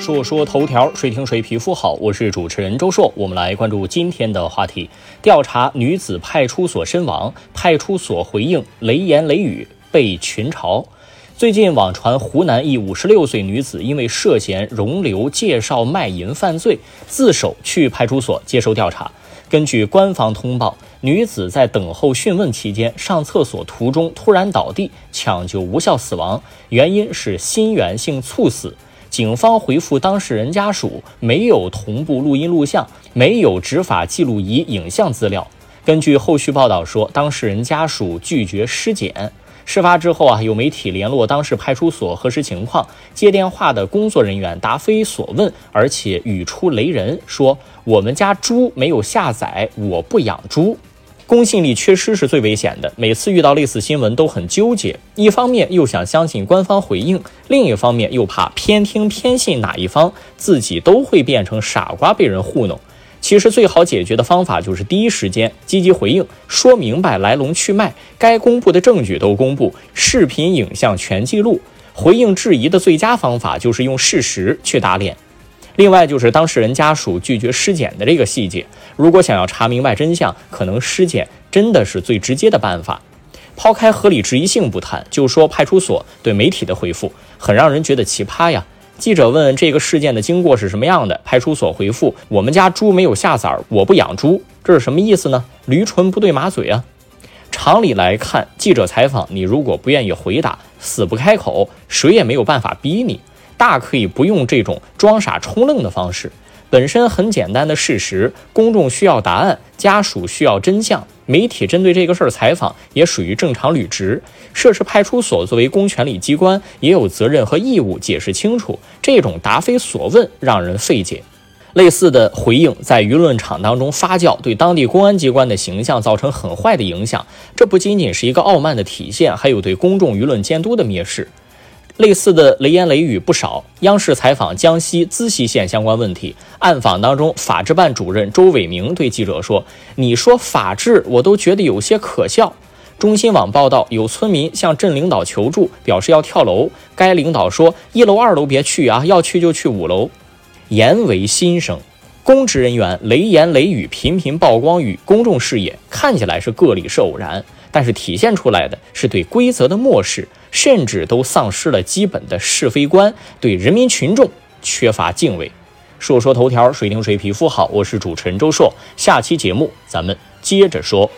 说说头条，谁听谁皮肤好。我是主持人周硕，我们来关注今天的话题：调查女子派出所身亡，派出所回应雷言雷语被群嘲。最近网传湖南一五十六岁女子因为涉嫌容留介绍卖淫犯罪，自首去派出所接受调查。根据官方通报，女子在等候讯问期间上厕所途中突然倒地，抢救无效死亡，原因是心源性猝死。警方回复当事人家属，没有同步录音录像，没有执法记录仪影像资料。根据后续报道说，当事人家属拒绝尸检。事发之后啊，有媒体联络当事派出所核实情况，接电话的工作人员答非所问，而且语出雷人，说我们家猪没有下载，我不养猪。公信力缺失是最危险的。每次遇到类似新闻都很纠结，一方面又想相信官方回应，另一方面又怕偏听偏信哪一方，自己都会变成傻瓜被人糊弄。其实最好解决的方法就是第一时间积极回应，说明白来龙去脉，该公布的证据都公布，视频影像全记录。回应质疑的最佳方法就是用事实去打脸。另外就是当事人家属拒绝尸检的这个细节，如果想要查明白真相，可能尸检真的是最直接的办法。抛开合理质疑性不谈，就说派出所对媒体的回复，很让人觉得奇葩呀。记者问这个事件的经过是什么样的，派出所回复：我们家猪没有下崽，我不养猪，这是什么意思呢？驴唇不对马嘴啊。常理来看，记者采访你，如果不愿意回答，死不开口，谁也没有办法逼你。大可以不用这种装傻充愣的方式，本身很简单的事实，公众需要答案，家属需要真相，媒体针对这个事儿采访也属于正常履职。涉事派出所作为公权力机关，也有责任和义务解释清楚。这种答非所问让人费解。类似的回应在舆论场当中发酵，对当地公安机关的形象造成很坏的影响。这不仅仅是一个傲慢的体现，还有对公众舆论监督的蔑视。类似的雷言雷语不少。央视采访江西资溪县相关问题，暗访当中，法制办主任周伟明对记者说：“你说法治，我都觉得有些可笑。”中新网报道，有村民向镇领导求助，表示要跳楼。该领导说：“一楼、二楼别去啊，要去就去五楼。”言为心声，公职人员雷言雷语频频曝光于公众视野，看起来是个例，是偶然。但是体现出来的是对规则的漠视，甚至都丧失了基本的是非观，对人民群众缺乏敬畏。说说头条，谁听谁皮肤好？我是主持人周硕，下期节目咱们接着说。